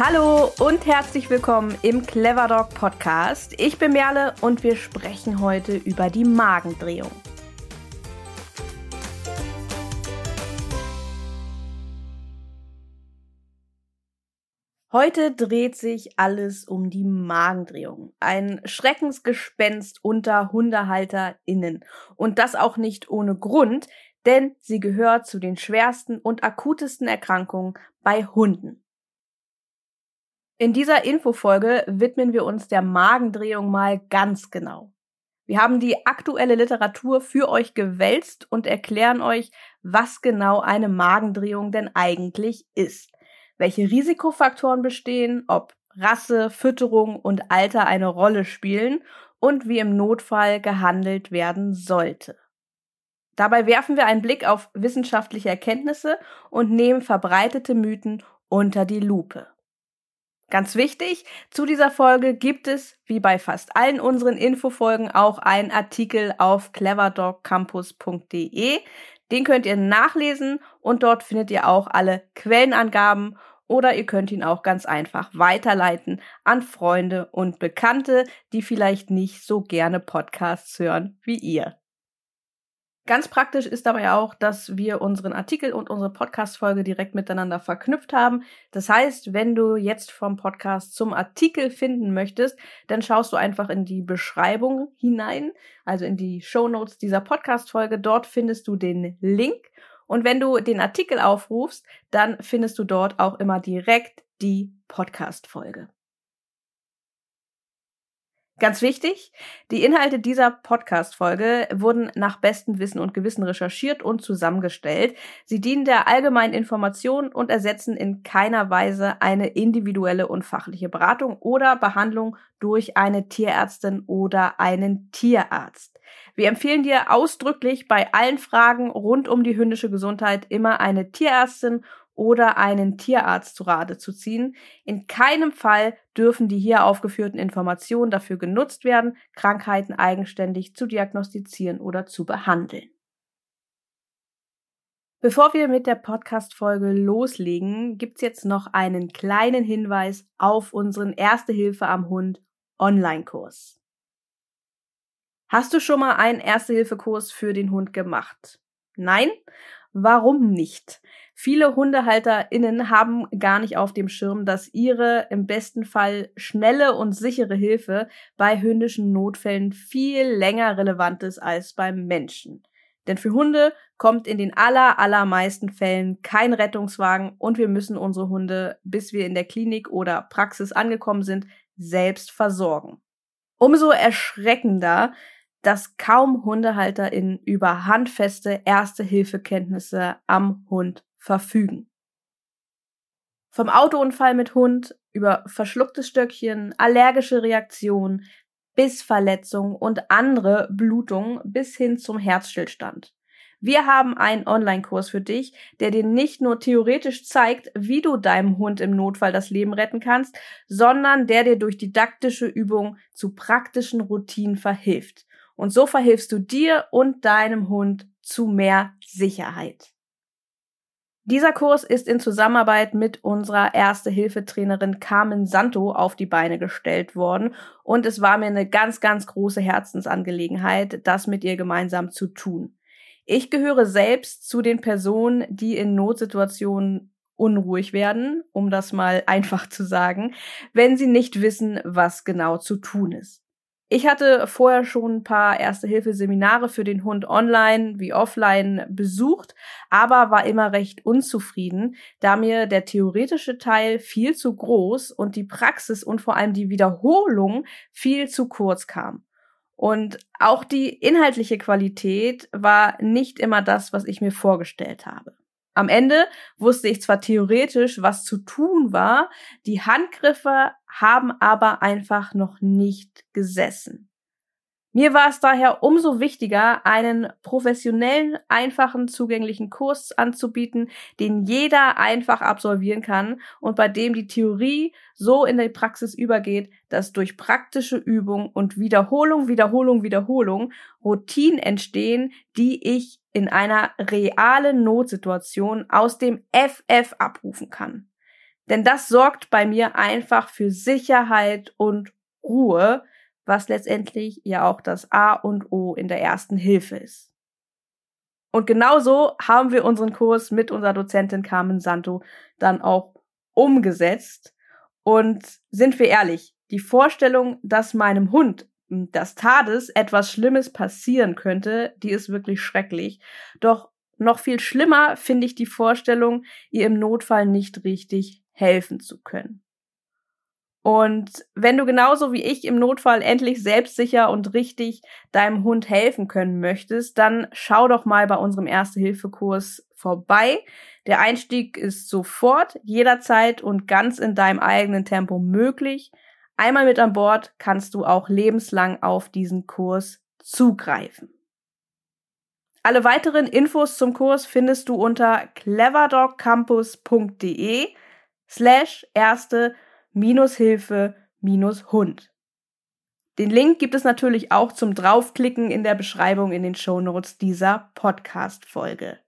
Hallo und herzlich willkommen im Clever Dog Podcast. Ich bin Merle und wir sprechen heute über die Magendrehung. Heute dreht sich alles um die Magendrehung. Ein Schreckensgespenst unter HundehalterInnen. Und das auch nicht ohne Grund, denn sie gehört zu den schwersten und akutesten Erkrankungen bei Hunden. In dieser Infofolge widmen wir uns der Magendrehung mal ganz genau. Wir haben die aktuelle Literatur für euch gewälzt und erklären euch, was genau eine Magendrehung denn eigentlich ist, welche Risikofaktoren bestehen, ob Rasse, Fütterung und Alter eine Rolle spielen und wie im Notfall gehandelt werden sollte. Dabei werfen wir einen Blick auf wissenschaftliche Erkenntnisse und nehmen verbreitete Mythen unter die Lupe. Ganz wichtig, zu dieser Folge gibt es, wie bei fast allen unseren Infofolgen, auch einen Artikel auf cleverdogcampus.de. Den könnt ihr nachlesen und dort findet ihr auch alle Quellenangaben oder ihr könnt ihn auch ganz einfach weiterleiten an Freunde und Bekannte, die vielleicht nicht so gerne Podcasts hören wie ihr. Ganz praktisch ist dabei auch, dass wir unseren Artikel und unsere Podcast-Folge direkt miteinander verknüpft haben. Das heißt, wenn du jetzt vom Podcast zum Artikel finden möchtest, dann schaust du einfach in die Beschreibung hinein, also in die Show Notes dieser Podcast-Folge. Dort findest du den Link. Und wenn du den Artikel aufrufst, dann findest du dort auch immer direkt die Podcast-Folge. Ganz wichtig, die Inhalte dieser Podcast-Folge wurden nach bestem Wissen und Gewissen recherchiert und zusammengestellt. Sie dienen der allgemeinen Information und ersetzen in keiner Weise eine individuelle und fachliche Beratung oder Behandlung durch eine Tierärztin oder einen Tierarzt. Wir empfehlen dir ausdrücklich bei allen Fragen rund um die hündische Gesundheit immer eine Tierärztin oder einen Tierarzt zu Rate zu ziehen. In keinem Fall dürfen die hier aufgeführten Informationen dafür genutzt werden, Krankheiten eigenständig zu diagnostizieren oder zu behandeln. Bevor wir mit der Podcast-Folge loslegen, gibt's jetzt noch einen kleinen Hinweis auf unseren Erste Hilfe am Hund Online-Kurs. Hast du schon mal einen Erste-Hilfe-Kurs für den Hund gemacht? Nein? Warum nicht? Viele HundehalterInnen haben gar nicht auf dem Schirm, dass ihre im besten Fall schnelle und sichere Hilfe bei hündischen Notfällen viel länger relevant ist als beim Menschen. Denn für Hunde kommt in den aller, allermeisten Fällen kein Rettungswagen und wir müssen unsere Hunde, bis wir in der Klinik oder Praxis angekommen sind, selbst versorgen. Umso erschreckender, dass kaum HundehalterInnen über handfeste Erste-Hilfe-Kenntnisse am Hund verfügen. Vom Autounfall mit Hund über verschlucktes Stöckchen, allergische Reaktionen, Bissverletzungen und andere Blutungen bis hin zum Herzstillstand. Wir haben einen Online-Kurs für dich, der dir nicht nur theoretisch zeigt, wie du deinem Hund im Notfall das Leben retten kannst, sondern der dir durch didaktische Übungen zu praktischen Routinen verhilft. Und so verhilfst du dir und deinem Hund zu mehr Sicherheit. Dieser Kurs ist in Zusammenarbeit mit unserer Erste-Hilfe-Trainerin Carmen Santo auf die Beine gestellt worden und es war mir eine ganz, ganz große Herzensangelegenheit, das mit ihr gemeinsam zu tun. Ich gehöre selbst zu den Personen, die in Notsituationen unruhig werden, um das mal einfach zu sagen, wenn sie nicht wissen, was genau zu tun ist. Ich hatte vorher schon ein paar Erste-Hilfe-Seminare für den Hund online wie offline besucht, aber war immer recht unzufrieden, da mir der theoretische Teil viel zu groß und die Praxis und vor allem die Wiederholung viel zu kurz kam. Und auch die inhaltliche Qualität war nicht immer das, was ich mir vorgestellt habe. Am Ende wusste ich zwar theoretisch, was zu tun war, die Handgriffe haben aber einfach noch nicht gesessen. Mir war es daher umso wichtiger, einen professionellen, einfachen, zugänglichen Kurs anzubieten, den jeder einfach absolvieren kann und bei dem die Theorie so in die Praxis übergeht, dass durch praktische Übung und Wiederholung, Wiederholung, Wiederholung Routinen entstehen, die ich in einer realen Notsituation aus dem FF abrufen kann. Denn das sorgt bei mir einfach für Sicherheit und Ruhe, was letztendlich ja auch das A und O in der ersten Hilfe ist. Und genauso haben wir unseren Kurs mit unserer Dozentin Carmen Santo dann auch umgesetzt. Und sind wir ehrlich, die Vorstellung, dass meinem Hund das Tades etwas Schlimmes passieren könnte, die ist wirklich schrecklich. Doch noch viel schlimmer finde ich die Vorstellung, ihr im Notfall nicht richtig helfen zu können. Und wenn du genauso wie ich im Notfall endlich selbstsicher und richtig deinem Hund helfen können möchtest, dann schau doch mal bei unserem Erste-Hilfe-Kurs vorbei. Der Einstieg ist sofort, jederzeit und ganz in deinem eigenen Tempo möglich. Einmal mit an Bord kannst du auch lebenslang auf diesen Kurs zugreifen. Alle weiteren Infos zum Kurs findest du unter cleverdogcampus.de slash erste minus Hilfe minus Hund. Den Link gibt es natürlich auch zum Draufklicken in der Beschreibung in den Shownotes dieser Podcast-Folge.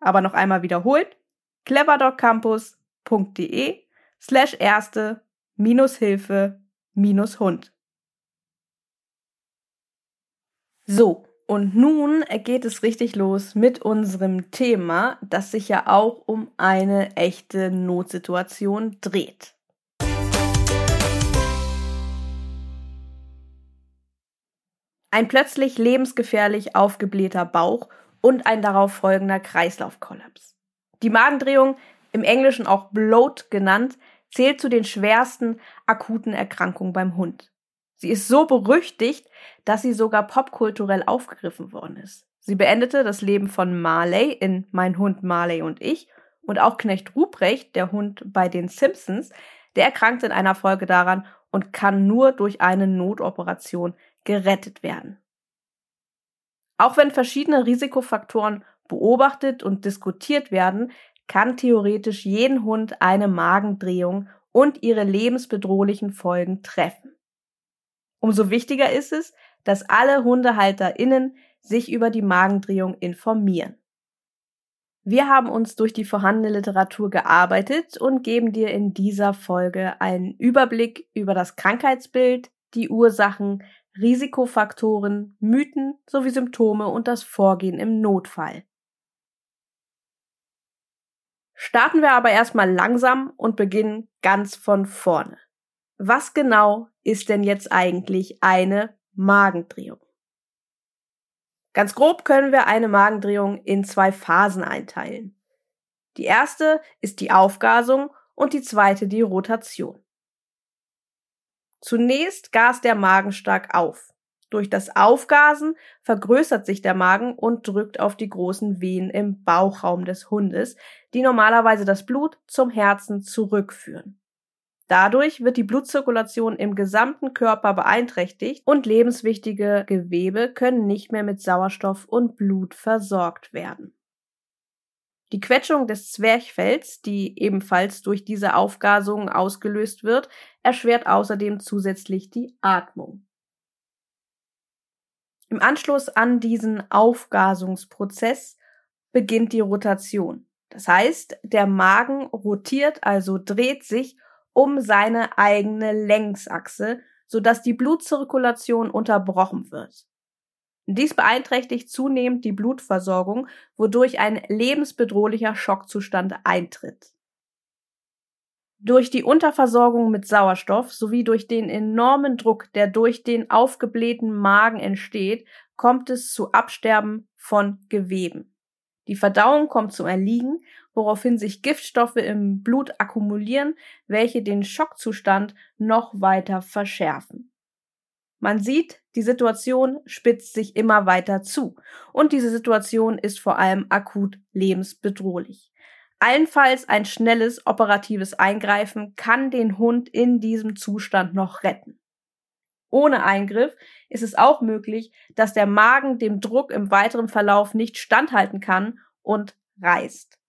Aber noch einmal wiederholt, cleverdogcampus.de slash erste minus Hilfe minus Hund. So, und nun geht es richtig los mit unserem Thema, das sich ja auch um eine echte Notsituation dreht. Ein plötzlich lebensgefährlich aufgeblähter Bauch und ein darauf folgender Kreislaufkollaps. Die Magendrehung, im Englischen auch Bloat genannt, zählt zu den schwersten akuten Erkrankungen beim Hund. Sie ist so berüchtigt, dass sie sogar popkulturell aufgegriffen worden ist. Sie beendete das Leben von Marley in Mein Hund Marley und ich und auch Knecht Ruprecht, der Hund bei den Simpsons, der erkrankte in einer Folge daran und kann nur durch eine Notoperation gerettet werden. Auch wenn verschiedene Risikofaktoren beobachtet und diskutiert werden, kann theoretisch jeden Hund eine Magendrehung und ihre lebensbedrohlichen Folgen treffen. Umso wichtiger ist es, dass alle HundehalterInnen sich über die Magendrehung informieren. Wir haben uns durch die vorhandene Literatur gearbeitet und geben dir in dieser Folge einen Überblick über das Krankheitsbild, die Ursachen, Risikofaktoren, Mythen sowie Symptome und das Vorgehen im Notfall. Starten wir aber erstmal langsam und beginnen ganz von vorne. Was genau ist denn jetzt eigentlich eine Magendrehung? Ganz grob können wir eine Magendrehung in zwei Phasen einteilen. Die erste ist die Aufgasung und die zweite die Rotation. Zunächst gast der Magen stark auf. Durch das Aufgasen vergrößert sich der Magen und drückt auf die großen Venen im Bauchraum des Hundes, die normalerweise das Blut zum Herzen zurückführen. Dadurch wird die Blutzirkulation im gesamten Körper beeinträchtigt und lebenswichtige Gewebe können nicht mehr mit Sauerstoff und Blut versorgt werden. Die Quetschung des Zwerchfells, die ebenfalls durch diese Aufgasung ausgelöst wird, erschwert außerdem zusätzlich die Atmung. Im Anschluss an diesen Aufgasungsprozess beginnt die Rotation. Das heißt, der Magen rotiert, also dreht sich um seine eigene Längsachse, sodass die Blutzirkulation unterbrochen wird. Dies beeinträchtigt zunehmend die Blutversorgung, wodurch ein lebensbedrohlicher Schockzustand eintritt. Durch die Unterversorgung mit Sauerstoff sowie durch den enormen Druck, der durch den aufgeblähten Magen entsteht, kommt es zu Absterben von Geweben. Die Verdauung kommt zum Erliegen, woraufhin sich Giftstoffe im Blut akkumulieren, welche den Schockzustand noch weiter verschärfen. Man sieht, die Situation spitzt sich immer weiter zu und diese Situation ist vor allem akut lebensbedrohlich. Allenfalls ein schnelles operatives Eingreifen kann den Hund in diesem Zustand noch retten. Ohne Eingriff ist es auch möglich, dass der Magen dem Druck im weiteren Verlauf nicht standhalten kann und reißt.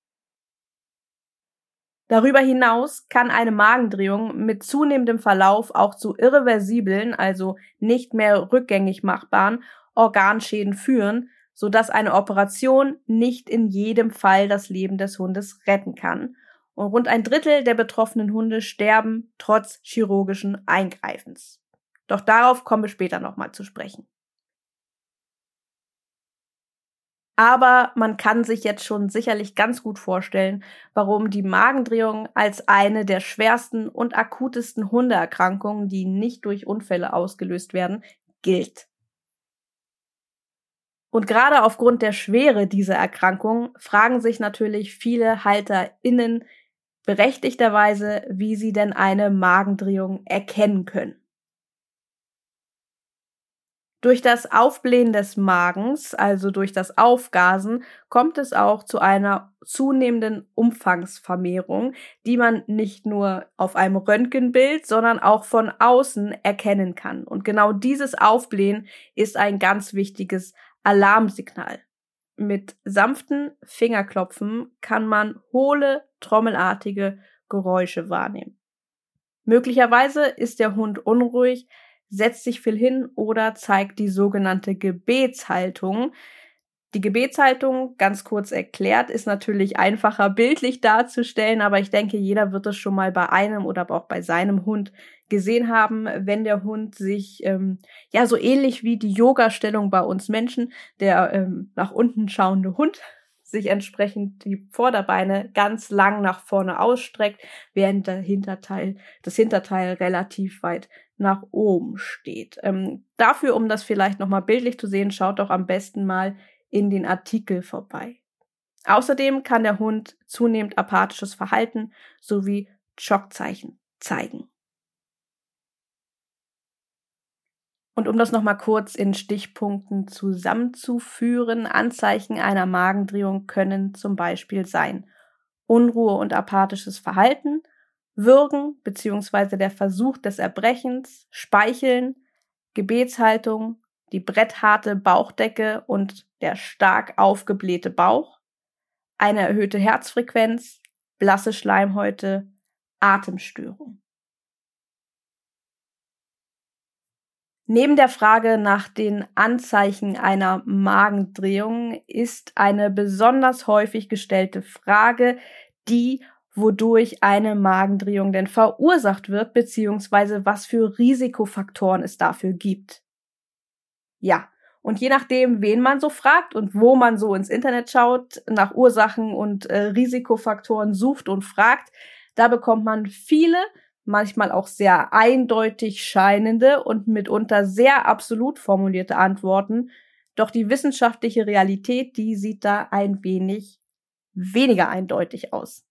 Darüber hinaus kann eine Magendrehung mit zunehmendem Verlauf auch zu irreversiblen, also nicht mehr rückgängig machbaren Organschäden führen, sodass eine Operation nicht in jedem Fall das Leben des Hundes retten kann. Und rund ein Drittel der betroffenen Hunde sterben trotz chirurgischen Eingreifens. Doch darauf kommen wir später nochmal zu sprechen. Aber man kann sich jetzt schon sicherlich ganz gut vorstellen, warum die Magendrehung als eine der schwersten und akutesten Hundeerkrankungen, die nicht durch Unfälle ausgelöst werden, gilt. Und gerade aufgrund der Schwere dieser Erkrankung fragen sich natürlich viele HalterInnen berechtigterweise, wie sie denn eine Magendrehung erkennen können. Durch das Aufblähen des Magens, also durch das Aufgasen, kommt es auch zu einer zunehmenden Umfangsvermehrung, die man nicht nur auf einem Röntgenbild, sondern auch von außen erkennen kann. Und genau dieses Aufblähen ist ein ganz wichtiges Alarmsignal. Mit sanften Fingerklopfen kann man hohle, trommelartige Geräusche wahrnehmen. Möglicherweise ist der Hund unruhig, setzt sich viel hin oder zeigt die sogenannte Gebetshaltung. Die Gebetshaltung, ganz kurz erklärt, ist natürlich einfacher bildlich darzustellen, aber ich denke, jeder wird es schon mal bei einem oder auch bei seinem Hund gesehen haben, wenn der Hund sich ähm, ja so ähnlich wie die Yoga-Stellung bei uns Menschen, der ähm, nach unten schauende Hund sich entsprechend die Vorderbeine ganz lang nach vorne ausstreckt, während der Hinterteil, das Hinterteil relativ weit nach oben steht. Ähm, dafür, um das vielleicht nochmal bildlich zu sehen, schaut doch am besten mal in den Artikel vorbei. Außerdem kann der Hund zunehmend apathisches Verhalten sowie Schockzeichen zeigen. Und um das nochmal kurz in Stichpunkten zusammenzuführen, Anzeichen einer Magendrehung können zum Beispiel sein Unruhe und apathisches Verhalten, Würgen bzw. der Versuch des Erbrechens, Speicheln, Gebetshaltung, die brettharte Bauchdecke und der stark aufgeblähte Bauch, eine erhöhte Herzfrequenz, blasse Schleimhäute, Atemstörung. Neben der Frage nach den Anzeichen einer Magendrehung ist eine besonders häufig gestellte Frage die, wodurch eine Magendrehung denn verursacht wird, beziehungsweise was für Risikofaktoren es dafür gibt. Ja, und je nachdem, wen man so fragt und wo man so ins Internet schaut, nach Ursachen und äh, Risikofaktoren sucht und fragt, da bekommt man viele manchmal auch sehr eindeutig scheinende und mitunter sehr absolut formulierte Antworten. Doch die wissenschaftliche Realität, die sieht da ein wenig weniger eindeutig aus.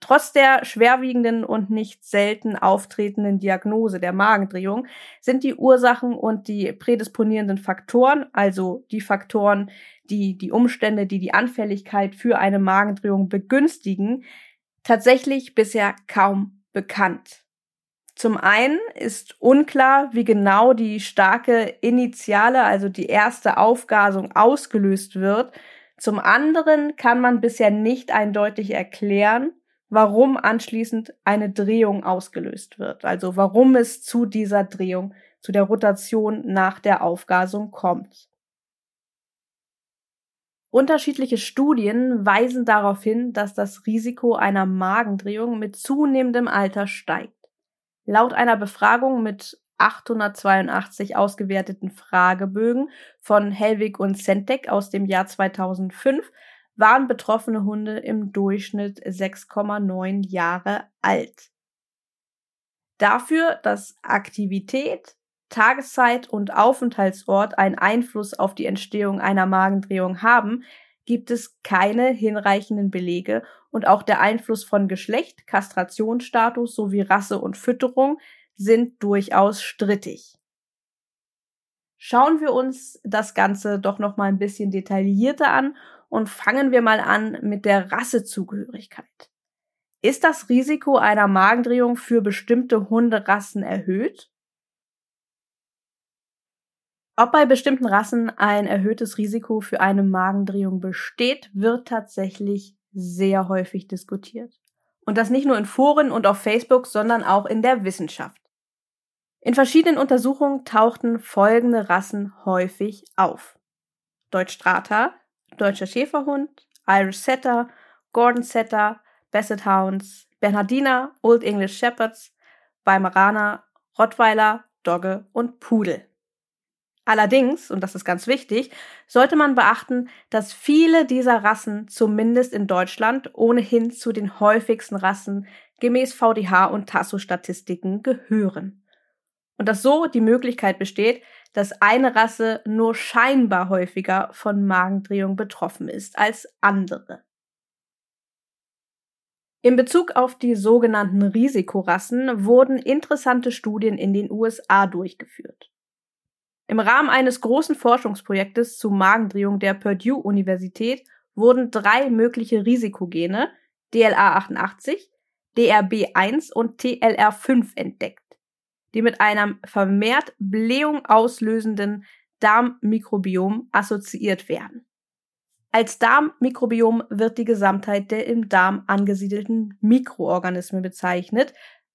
Trotz der schwerwiegenden und nicht selten auftretenden Diagnose der Magendrehung sind die Ursachen und die prädisponierenden Faktoren, also die Faktoren, die die Umstände, die die Anfälligkeit für eine Magendrehung begünstigen, tatsächlich bisher kaum bekannt. Zum einen ist unklar, wie genau die starke Initiale, also die erste Aufgasung ausgelöst wird. Zum anderen kann man bisher nicht eindeutig erklären, warum anschließend eine Drehung ausgelöst wird. Also warum es zu dieser Drehung, zu der Rotation nach der Aufgasung kommt. Unterschiedliche Studien weisen darauf hin, dass das Risiko einer Magendrehung mit zunehmendem Alter steigt. Laut einer Befragung mit 882 ausgewerteten Fragebögen von Helwig und Centec aus dem Jahr 2005 waren betroffene Hunde im Durchschnitt 6,9 Jahre alt. Dafür, dass Aktivität, Tageszeit und Aufenthaltsort einen Einfluss auf die Entstehung einer Magendrehung haben, gibt es keine hinreichenden Belege und auch der Einfluss von Geschlecht, Kastrationsstatus sowie Rasse und Fütterung sind durchaus strittig. Schauen wir uns das Ganze doch noch mal ein bisschen detaillierter an und fangen wir mal an mit der Rassezugehörigkeit. Ist das Risiko einer Magendrehung für bestimmte Hunderassen erhöht? Ob bei bestimmten Rassen ein erhöhtes Risiko für eine Magendrehung besteht, wird tatsächlich sehr häufig diskutiert. Und das nicht nur in Foren und auf Facebook, sondern auch in der Wissenschaft. In verschiedenen Untersuchungen tauchten folgende Rassen häufig auf. Deutsch Strata, Deutscher Schäferhund, Irish Setter, Gordon Setter, Basset Hounds, Bernhardiner, Old English Shepherds, Weimaraner, Rottweiler, Dogge und Pudel. Allerdings, und das ist ganz wichtig, sollte man beachten, dass viele dieser Rassen zumindest in Deutschland ohnehin zu den häufigsten Rassen gemäß VDH und Tasso-Statistiken gehören. Und dass so die Möglichkeit besteht, dass eine Rasse nur scheinbar häufiger von Magendrehung betroffen ist als andere. In Bezug auf die sogenannten Risikorassen wurden interessante Studien in den USA durchgeführt. Im Rahmen eines großen Forschungsprojektes zu Magendrehung der Purdue Universität wurden drei mögliche Risikogene DLA88, DRB1 und TLR5 entdeckt, die mit einem vermehrt Blähung auslösenden Darmmikrobiom assoziiert werden. Als Darmmikrobiom wird die Gesamtheit der im Darm angesiedelten Mikroorganismen bezeichnet,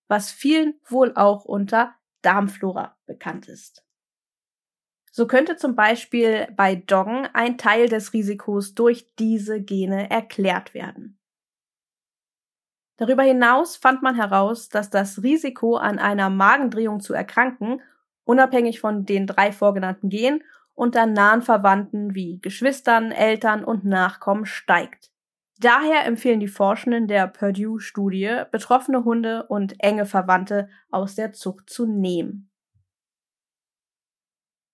was vielen wohl auch unter Darmflora bekannt ist. So könnte zum Beispiel bei Doggen ein Teil des Risikos durch diese Gene erklärt werden. Darüber hinaus fand man heraus, dass das Risiko an einer Magendrehung zu erkranken, unabhängig von den drei vorgenannten Genen, unter nahen Verwandten wie Geschwistern, Eltern und Nachkommen steigt. Daher empfehlen die Forschenden der Purdue-Studie, betroffene Hunde und enge Verwandte aus der Zucht zu nehmen.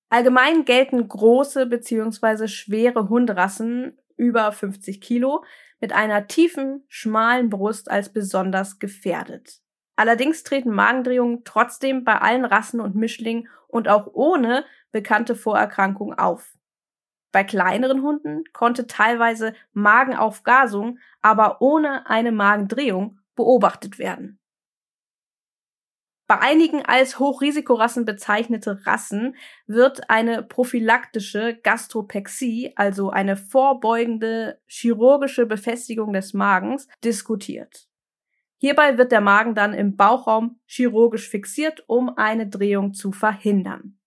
Allgemein gelten große bzw. schwere Hunderassen über 50 Kilo mit einer tiefen, schmalen Brust als besonders gefährdet. Allerdings treten Magendrehungen trotzdem bei allen Rassen und Mischlingen und auch ohne bekannte Vorerkrankungen auf. Bei kleineren Hunden konnte teilweise Magenaufgasung, aber ohne eine Magendrehung beobachtet werden. Bei einigen als Hochrisikorassen bezeichnete Rassen wird eine prophylaktische Gastropexie, also eine vorbeugende chirurgische Befestigung des Magens, diskutiert. Hierbei wird der Magen dann im Bauchraum chirurgisch fixiert, um eine Drehung zu verhindern.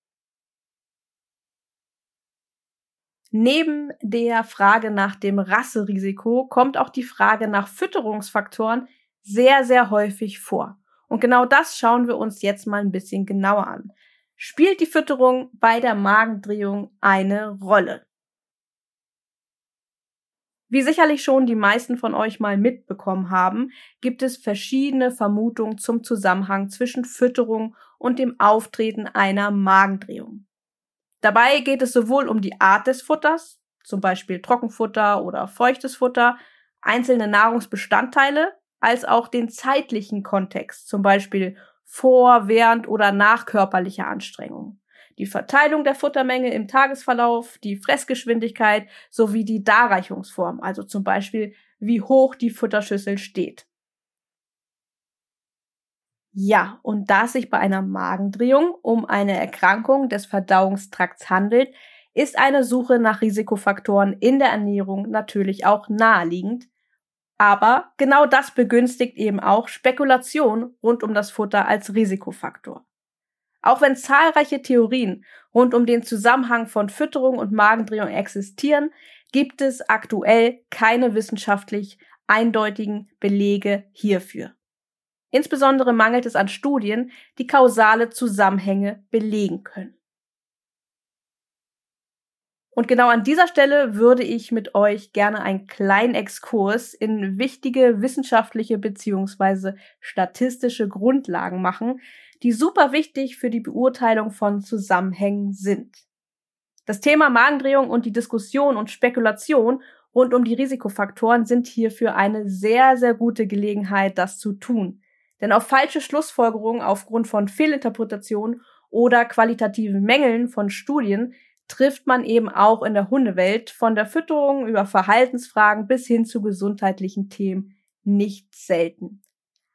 Neben der Frage nach dem Rasserisiko kommt auch die Frage nach Fütterungsfaktoren sehr, sehr häufig vor. Und genau das schauen wir uns jetzt mal ein bisschen genauer an. Spielt die Fütterung bei der Magendrehung eine Rolle? Wie sicherlich schon die meisten von euch mal mitbekommen haben, gibt es verschiedene Vermutungen zum Zusammenhang zwischen Fütterung und dem Auftreten einer Magendrehung. Dabei geht es sowohl um die Art des Futters, zum Beispiel Trockenfutter oder feuchtes Futter, einzelne Nahrungsbestandteile, als auch den zeitlichen Kontext, zum Beispiel vor, während oder nach körperlicher Anstrengung. Die Verteilung der Futtermenge im Tagesverlauf, die Fressgeschwindigkeit sowie die Darreichungsform, also zum Beispiel wie hoch die Futterschüssel steht. Ja, und da es sich bei einer Magendrehung um eine Erkrankung des Verdauungstrakts handelt, ist eine Suche nach Risikofaktoren in der Ernährung natürlich auch naheliegend, aber genau das begünstigt eben auch Spekulation rund um das Futter als Risikofaktor. Auch wenn zahlreiche Theorien rund um den Zusammenhang von Fütterung und Magendrehung existieren, gibt es aktuell keine wissenschaftlich eindeutigen Belege hierfür. Insbesondere mangelt es an Studien, die kausale Zusammenhänge belegen können. Und genau an dieser Stelle würde ich mit euch gerne einen kleinen Exkurs in wichtige wissenschaftliche beziehungsweise statistische Grundlagen machen, die super wichtig für die Beurteilung von Zusammenhängen sind. Das Thema Magendrehung und die Diskussion und Spekulation rund um die Risikofaktoren sind hierfür eine sehr, sehr gute Gelegenheit, das zu tun. Denn auf falsche Schlussfolgerungen aufgrund von Fehlinterpretationen oder qualitativen Mängeln von Studien trifft man eben auch in der Hundewelt von der Fütterung über Verhaltensfragen bis hin zu gesundheitlichen Themen nicht selten.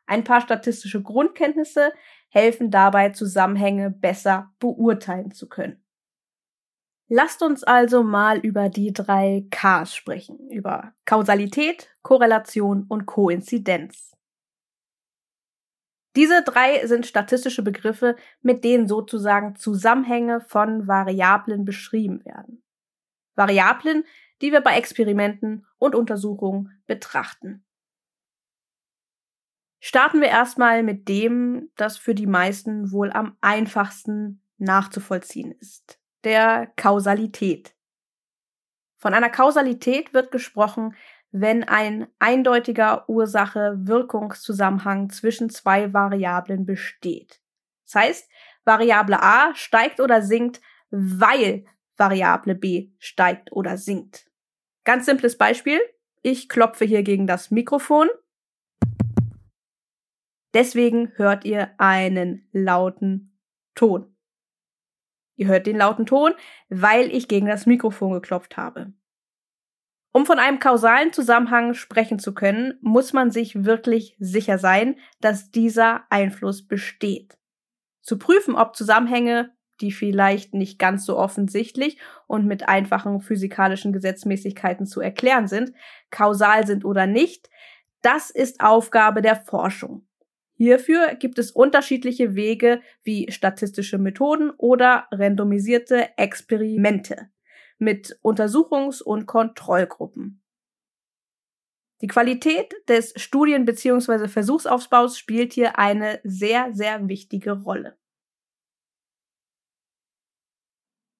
Ein paar statistische Grundkenntnisse helfen dabei, Zusammenhänge besser beurteilen zu können. Lasst uns also mal über die drei Ks sprechen, über Kausalität, Korrelation und Koinzidenz. Diese drei sind statistische Begriffe, mit denen sozusagen Zusammenhänge von Variablen beschrieben werden. Variablen, die wir bei Experimenten und Untersuchungen betrachten. Starten wir erstmal mit dem, das für die meisten wohl am einfachsten nachzuvollziehen ist, der Kausalität. Von einer Kausalität wird gesprochen, wenn ein eindeutiger Ursache-Wirkungszusammenhang zwischen zwei Variablen besteht. Das heißt, Variable A steigt oder sinkt, weil Variable B steigt oder sinkt. Ganz simples Beispiel. Ich klopfe hier gegen das Mikrofon. Deswegen hört ihr einen lauten Ton. Ihr hört den lauten Ton, weil ich gegen das Mikrofon geklopft habe. Um von einem kausalen Zusammenhang sprechen zu können, muss man sich wirklich sicher sein, dass dieser Einfluss besteht. Zu prüfen, ob Zusammenhänge, die vielleicht nicht ganz so offensichtlich und mit einfachen physikalischen Gesetzmäßigkeiten zu erklären sind, kausal sind oder nicht, das ist Aufgabe der Forschung. Hierfür gibt es unterschiedliche Wege wie statistische Methoden oder randomisierte Experimente mit Untersuchungs- und Kontrollgruppen. Die Qualität des Studien- bzw. Versuchsaufbaus spielt hier eine sehr, sehr wichtige Rolle.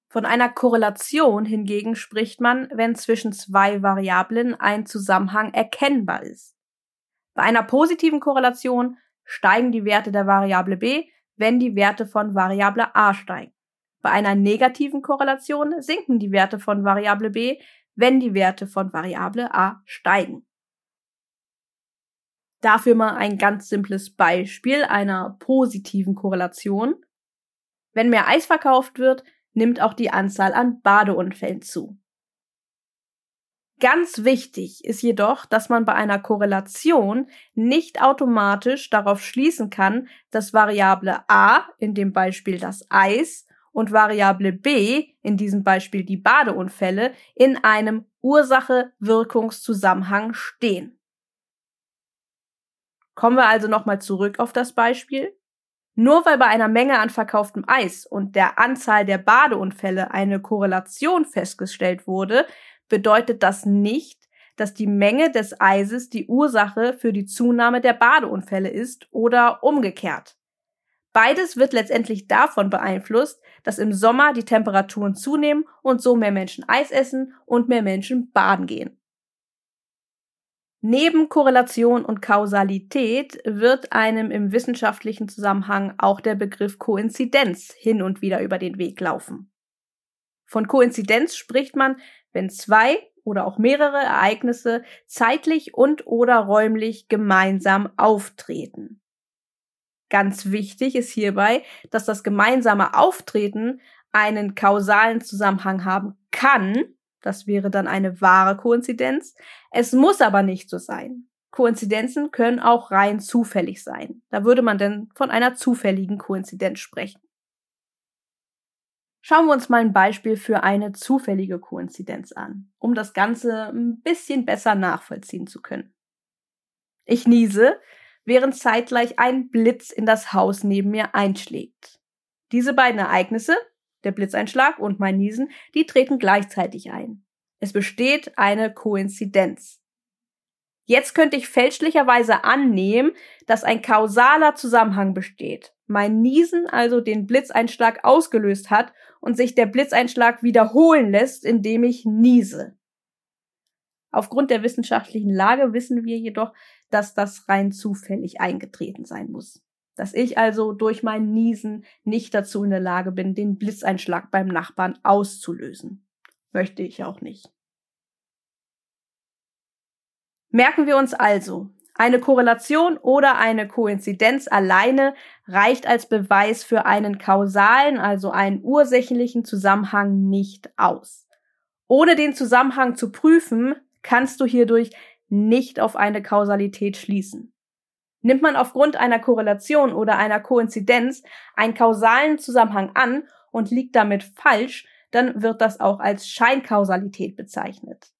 Von einer Korrelation hingegen spricht man, wenn zwischen zwei Variablen ein Zusammenhang erkennbar ist. Bei einer positiven Korrelation steigen die Werte der Variable b, wenn die Werte von Variable a steigen. Bei einer negativen Korrelation sinken die Werte von Variable b, wenn die Werte von Variable a steigen. Dafür mal ein ganz simples Beispiel einer positiven Korrelation. Wenn mehr Eis verkauft wird, nimmt auch die Anzahl an Badeunfällen zu. Ganz wichtig ist jedoch, dass man bei einer Korrelation nicht automatisch darauf schließen kann, dass Variable a, in dem Beispiel das Eis, und Variable b, in diesem Beispiel die Badeunfälle, in einem Ursache-Wirkungszusammenhang stehen. Kommen wir also nochmal zurück auf das Beispiel. Nur weil bei einer Menge an verkauftem Eis und der Anzahl der Badeunfälle eine Korrelation festgestellt wurde, bedeutet das nicht, dass die Menge des Eises die Ursache für die Zunahme der Badeunfälle ist oder umgekehrt. Beides wird letztendlich davon beeinflusst, dass im Sommer die Temperaturen zunehmen und so mehr Menschen Eis essen und mehr Menschen baden gehen. Neben Korrelation und Kausalität wird einem im wissenschaftlichen Zusammenhang auch der Begriff Koinzidenz hin und wieder über den Weg laufen. Von Koinzidenz spricht man, wenn zwei oder auch mehrere Ereignisse zeitlich und oder räumlich gemeinsam auftreten. Ganz wichtig ist hierbei, dass das gemeinsame Auftreten einen kausalen Zusammenhang haben kann. Das wäre dann eine wahre Koinzidenz. Es muss aber nicht so sein. Koinzidenzen können auch rein zufällig sein. Da würde man denn von einer zufälligen Koinzidenz sprechen. Schauen wir uns mal ein Beispiel für eine zufällige Koinzidenz an, um das Ganze ein bisschen besser nachvollziehen zu können. Ich niese, während zeitgleich ein Blitz in das Haus neben mir einschlägt. Diese beiden Ereignisse, der Blitzeinschlag und mein Niesen, die treten gleichzeitig ein. Es besteht eine Koinzidenz. Jetzt könnte ich fälschlicherweise annehmen, dass ein kausaler Zusammenhang besteht. Mein Niesen also den Blitzeinschlag ausgelöst hat und sich der Blitzeinschlag wiederholen lässt, indem ich niese. Aufgrund der wissenschaftlichen Lage wissen wir jedoch, dass das rein zufällig eingetreten sein muss. Dass ich also durch mein Niesen nicht dazu in der Lage bin, den Blitzeinschlag beim Nachbarn auszulösen. Möchte ich auch nicht. Merken wir uns also, eine Korrelation oder eine Koinzidenz alleine reicht als Beweis für einen kausalen, also einen ursächlichen Zusammenhang nicht aus. Ohne den Zusammenhang zu prüfen, kannst du hierdurch nicht auf eine Kausalität schließen. Nimmt man aufgrund einer Korrelation oder einer Koinzidenz einen kausalen Zusammenhang an und liegt damit falsch, dann wird das auch als Scheinkausalität bezeichnet.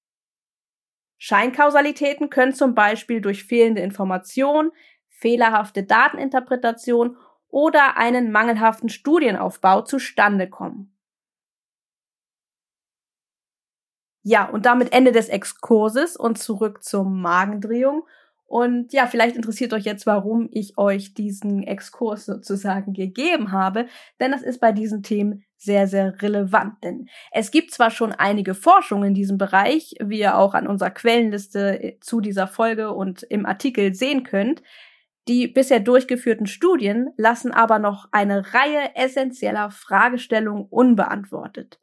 Scheinkausalitäten können zum Beispiel durch fehlende Information, fehlerhafte Dateninterpretation oder einen mangelhaften Studienaufbau zustande kommen. Ja, und damit Ende des Exkurses und zurück zur Magendrehung. Und ja, vielleicht interessiert euch jetzt, warum ich euch diesen Exkurs sozusagen gegeben habe, denn das ist bei diesen Themen sehr, sehr relevant. Denn es gibt zwar schon einige Forschungen in diesem Bereich, wie ihr auch an unserer Quellenliste zu dieser Folge und im Artikel sehen könnt, die bisher durchgeführten Studien lassen aber noch eine Reihe essentieller Fragestellungen unbeantwortet.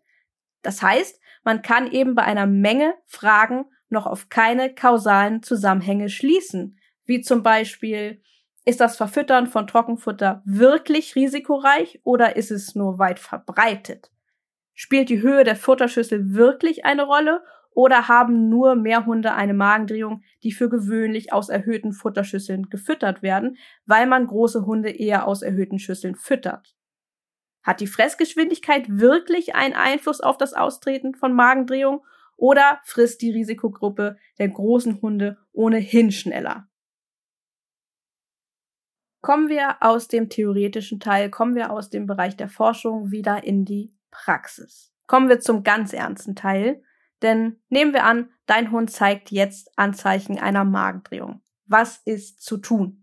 Das heißt, man kann eben bei einer Menge Fragen noch auf keine kausalen Zusammenhänge schließen, wie zum Beispiel, ist das Verfüttern von Trockenfutter wirklich risikoreich oder ist es nur weit verbreitet? Spielt die Höhe der Futterschüssel wirklich eine Rolle oder haben nur Mehrhunde eine Magendrehung, die für gewöhnlich aus erhöhten Futterschüsseln gefüttert werden, weil man große Hunde eher aus erhöhten Schüsseln füttert? Hat die Fressgeschwindigkeit wirklich einen Einfluss auf das Austreten von Magendrehung oder frisst die Risikogruppe der großen Hunde ohnehin schneller? Kommen wir aus dem theoretischen Teil, kommen wir aus dem Bereich der Forschung wieder in die Praxis. Kommen wir zum ganz ernsten Teil, denn nehmen wir an, dein Hund zeigt jetzt Anzeichen einer Magendrehung. Was ist zu tun?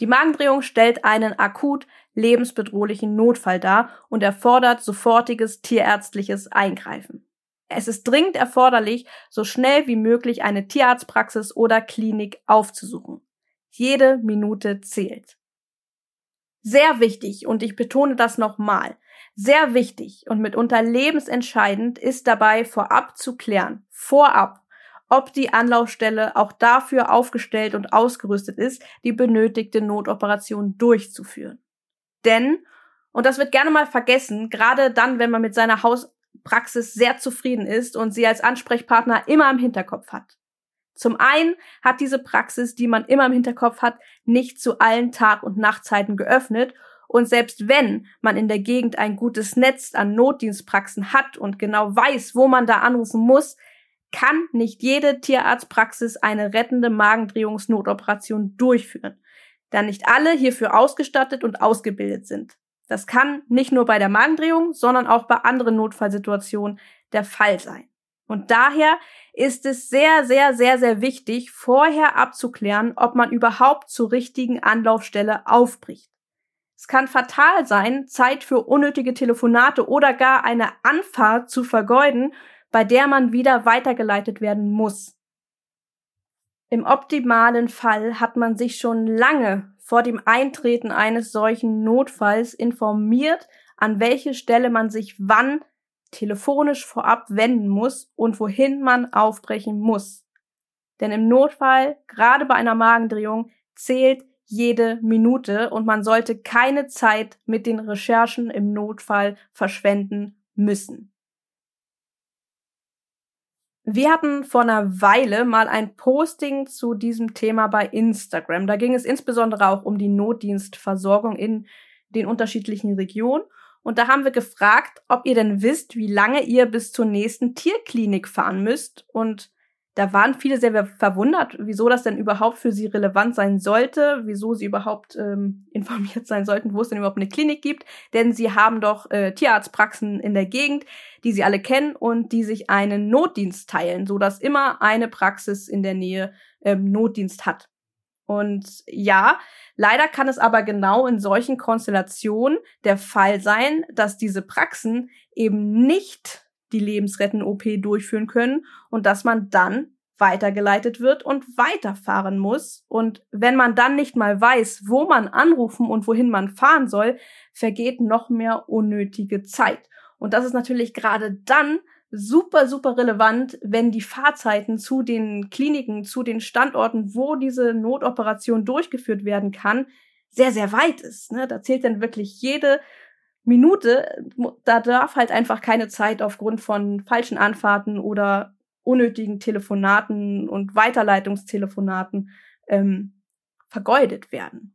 Die Magendrehung stellt einen akut lebensbedrohlichen Notfall dar und erfordert sofortiges tierärztliches Eingreifen. Es ist dringend erforderlich, so schnell wie möglich eine Tierarztpraxis oder Klinik aufzusuchen. Jede Minute zählt. Sehr wichtig, und ich betone das nochmal, sehr wichtig und mitunter lebensentscheidend ist dabei vorab zu klären, vorab, ob die Anlaufstelle auch dafür aufgestellt und ausgerüstet ist, die benötigte Notoperation durchzuführen. Denn, und das wird gerne mal vergessen, gerade dann, wenn man mit seiner Hauspraxis sehr zufrieden ist und sie als Ansprechpartner immer im Hinterkopf hat. Zum einen hat diese Praxis, die man immer im Hinterkopf hat, nicht zu allen Tag- und Nachtzeiten geöffnet und selbst wenn man in der Gegend ein gutes Netz an Notdienstpraxen hat und genau weiß, wo man da anrufen muss, kann nicht jede Tierarztpraxis eine rettende Magendrehungsnotoperation durchführen da nicht alle hierfür ausgestattet und ausgebildet sind. Das kann nicht nur bei der Magendrehung, sondern auch bei anderen Notfallsituationen der Fall sein. Und daher ist es sehr, sehr, sehr, sehr wichtig, vorher abzuklären, ob man überhaupt zur richtigen Anlaufstelle aufbricht. Es kann fatal sein, Zeit für unnötige Telefonate oder gar eine Anfahrt zu vergeuden, bei der man wieder weitergeleitet werden muss. Im optimalen Fall hat man sich schon lange vor dem Eintreten eines solchen Notfalls informiert, an welche Stelle man sich wann telefonisch vorab wenden muss und wohin man aufbrechen muss. Denn im Notfall, gerade bei einer Magendrehung, zählt jede Minute und man sollte keine Zeit mit den Recherchen im Notfall verschwenden müssen. Wir hatten vor einer Weile mal ein Posting zu diesem Thema bei Instagram. Da ging es insbesondere auch um die Notdienstversorgung in den unterschiedlichen Regionen. Und da haben wir gefragt, ob ihr denn wisst, wie lange ihr bis zur nächsten Tierklinik fahren müsst und da waren viele sehr verwundert, wieso das denn überhaupt für sie relevant sein sollte, wieso sie überhaupt ähm, informiert sein sollten, wo es denn überhaupt eine Klinik gibt, denn sie haben doch äh, Tierarztpraxen in der Gegend, die sie alle kennen und die sich einen Notdienst teilen, so dass immer eine Praxis in der Nähe ähm, Notdienst hat. Und ja, leider kann es aber genau in solchen Konstellationen der Fall sein, dass diese Praxen eben nicht die lebensrettende OP durchführen können und dass man dann weitergeleitet wird und weiterfahren muss. Und wenn man dann nicht mal weiß, wo man anrufen und wohin man fahren soll, vergeht noch mehr unnötige Zeit. Und das ist natürlich gerade dann super, super relevant, wenn die Fahrzeiten zu den Kliniken, zu den Standorten, wo diese Notoperation durchgeführt werden kann, sehr, sehr weit ist. Ne? Da zählt dann wirklich jede Minute, da darf halt einfach keine Zeit aufgrund von falschen Anfahrten oder unnötigen Telefonaten und Weiterleitungstelefonaten ähm, vergeudet werden.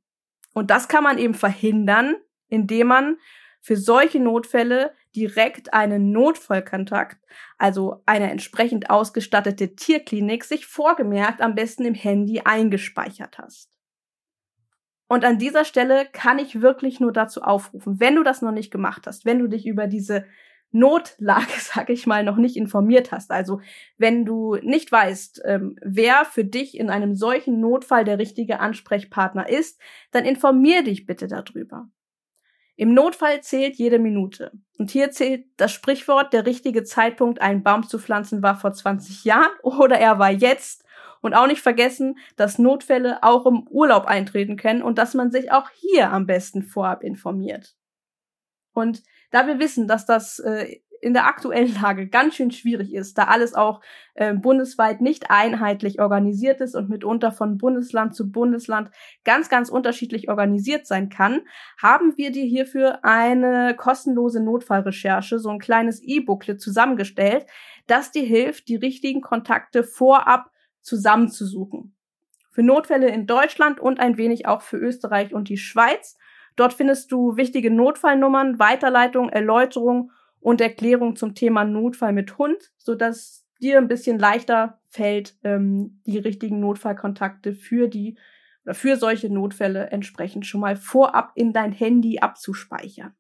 Und das kann man eben verhindern, indem man für solche Notfälle direkt einen Notfallkontakt, also eine entsprechend ausgestattete Tierklinik, sich vorgemerkt am besten im Handy eingespeichert hast. Und an dieser Stelle kann ich wirklich nur dazu aufrufen, wenn du das noch nicht gemacht hast, wenn du dich über diese Notlage, sag ich mal, noch nicht informiert hast. Also wenn du nicht weißt, ähm, wer für dich in einem solchen Notfall der richtige Ansprechpartner ist, dann informier dich bitte darüber. Im Notfall zählt jede Minute. Und hier zählt das Sprichwort, der richtige Zeitpunkt, einen Baum zu pflanzen, war vor 20 Jahren oder er war jetzt. Und auch nicht vergessen, dass Notfälle auch im Urlaub eintreten können und dass man sich auch hier am besten vorab informiert. Und da wir wissen, dass das äh, in der aktuellen Lage ganz schön schwierig ist, da alles auch äh, bundesweit nicht einheitlich organisiert ist und mitunter von Bundesland zu Bundesland ganz, ganz unterschiedlich organisiert sein kann, haben wir dir hierfür eine kostenlose Notfallrecherche, so ein kleines E-Booklet zusammengestellt, das dir hilft, die richtigen Kontakte vorab zusammenzusuchen. Für Notfälle in Deutschland und ein wenig auch für Österreich und die Schweiz Dort findest du wichtige Notfallnummern, Weiterleitung, Erläuterung und Erklärung zum Thema Notfall mit Hund, sodass dir ein bisschen leichter fällt, ähm, die richtigen Notfallkontakte für die oder für solche Notfälle entsprechend schon mal vorab in dein Handy abzuspeichern.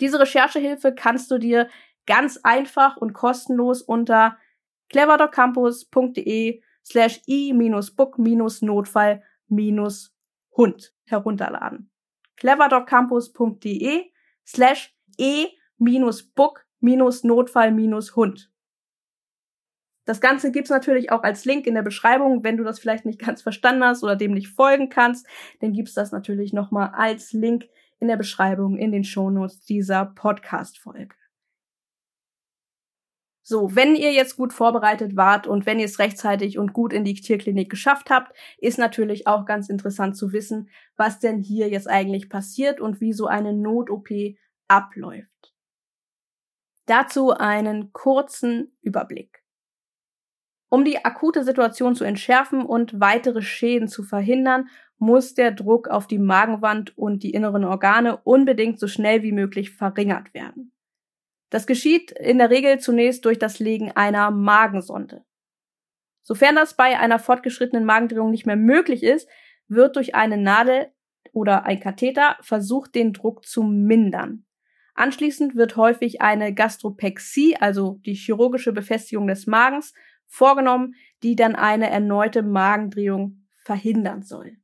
Diese Recherchehilfe kannst du dir ganz einfach und kostenlos unter cleverdoccampus.de slash i-book-notfall- Hund herunterladen. cleverdogcampus.de slash e-book-notfall-hund. Das Ganze gibt's natürlich auch als Link in der Beschreibung. Wenn du das vielleicht nicht ganz verstanden hast oder dem nicht folgen kannst, dann gibt's das natürlich nochmal als Link in der Beschreibung in den Shownotes dieser Podcast-Folge. So, wenn ihr jetzt gut vorbereitet wart und wenn ihr es rechtzeitig und gut in die Tierklinik geschafft habt, ist natürlich auch ganz interessant zu wissen, was denn hier jetzt eigentlich passiert und wie so eine Not-OP abläuft. Dazu einen kurzen Überblick. Um die akute Situation zu entschärfen und weitere Schäden zu verhindern, muss der Druck auf die Magenwand und die inneren Organe unbedingt so schnell wie möglich verringert werden. Das geschieht in der Regel zunächst durch das Legen einer Magensonde. Sofern das bei einer fortgeschrittenen Magendrehung nicht mehr möglich ist, wird durch eine Nadel oder ein Katheter versucht, den Druck zu mindern. Anschließend wird häufig eine Gastropexie, also die chirurgische Befestigung des Magens, vorgenommen, die dann eine erneute Magendrehung verhindern soll.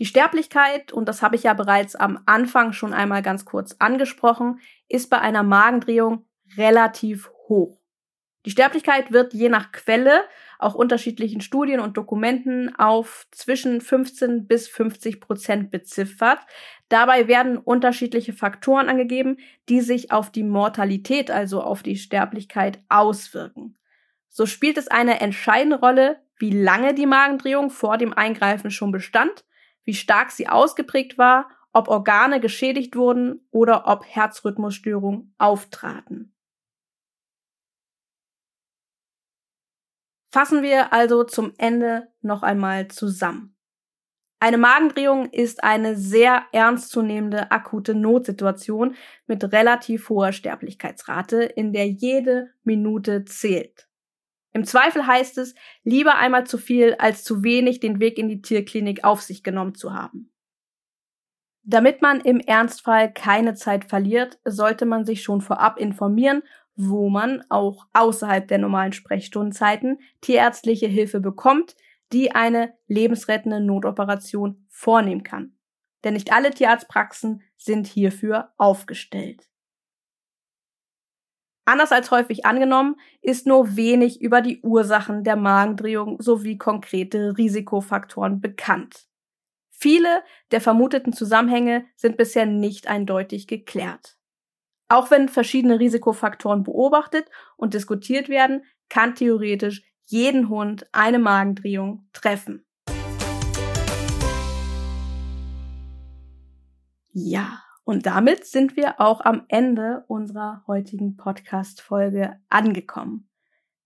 Die Sterblichkeit, und das habe ich ja bereits am Anfang schon einmal ganz kurz angesprochen, ist bei einer Magendrehung relativ hoch. Die Sterblichkeit wird je nach Quelle, auch unterschiedlichen Studien und Dokumenten, auf zwischen 15 bis 50 Prozent beziffert. Dabei werden unterschiedliche Faktoren angegeben, die sich auf die Mortalität, also auf die Sterblichkeit, auswirken. So spielt es eine entscheidende Rolle, wie lange die Magendrehung vor dem Eingreifen schon bestand wie stark sie ausgeprägt war, ob Organe geschädigt wurden oder ob Herzrhythmusstörungen auftraten. Fassen wir also zum Ende noch einmal zusammen. Eine Magendrehung ist eine sehr ernstzunehmende akute Notsituation mit relativ hoher Sterblichkeitsrate, in der jede Minute zählt. Im Zweifel heißt es, lieber einmal zu viel als zu wenig den Weg in die Tierklinik auf sich genommen zu haben. Damit man im Ernstfall keine Zeit verliert, sollte man sich schon vorab informieren, wo man auch außerhalb der normalen Sprechstundenzeiten tierärztliche Hilfe bekommt, die eine lebensrettende Notoperation vornehmen kann. Denn nicht alle Tierarztpraxen sind hierfür aufgestellt. Anders als häufig angenommen, ist nur wenig über die Ursachen der Magendrehung sowie konkrete Risikofaktoren bekannt. Viele der vermuteten Zusammenhänge sind bisher nicht eindeutig geklärt. Auch wenn verschiedene Risikofaktoren beobachtet und diskutiert werden, kann theoretisch jeden Hund eine Magendrehung treffen. Ja, und damit sind wir auch am Ende unserer heutigen Podcast-Folge angekommen.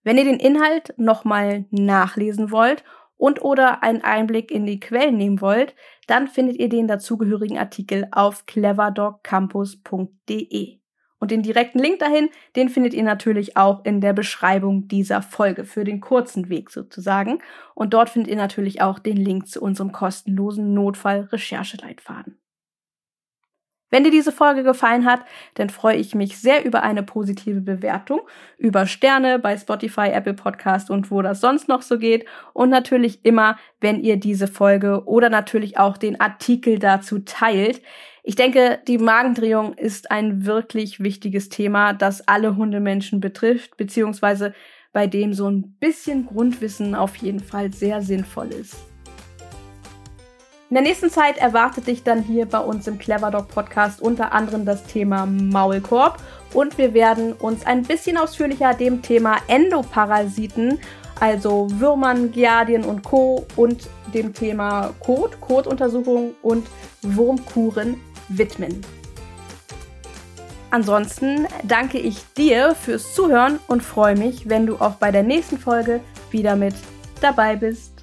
Wenn ihr den Inhalt nochmal nachlesen wollt und oder einen Einblick in die Quellen nehmen wollt, dann findet ihr den dazugehörigen Artikel auf cleverdogcampus.de. Und den direkten Link dahin, den findet ihr natürlich auch in der Beschreibung dieser Folge für den kurzen Weg sozusagen. Und dort findet ihr natürlich auch den Link zu unserem kostenlosen Notfall-Rechercheleitfaden. Wenn dir diese Folge gefallen hat, dann freue ich mich sehr über eine positive Bewertung, über Sterne bei Spotify, Apple Podcast und wo das sonst noch so geht. Und natürlich immer, wenn ihr diese Folge oder natürlich auch den Artikel dazu teilt. Ich denke, die Magendrehung ist ein wirklich wichtiges Thema, das alle Hundemenschen betrifft, beziehungsweise bei dem so ein bisschen Grundwissen auf jeden Fall sehr sinnvoll ist. In der nächsten Zeit erwartet dich dann hier bei uns im Clever Dog Podcast unter anderem das Thema Maulkorb und wir werden uns ein bisschen ausführlicher dem Thema Endoparasiten, also Würmern, Giardien und Co. und dem Thema Kot, Kotuntersuchung und Wurmkuren widmen. Ansonsten danke ich dir fürs Zuhören und freue mich, wenn du auch bei der nächsten Folge wieder mit dabei bist.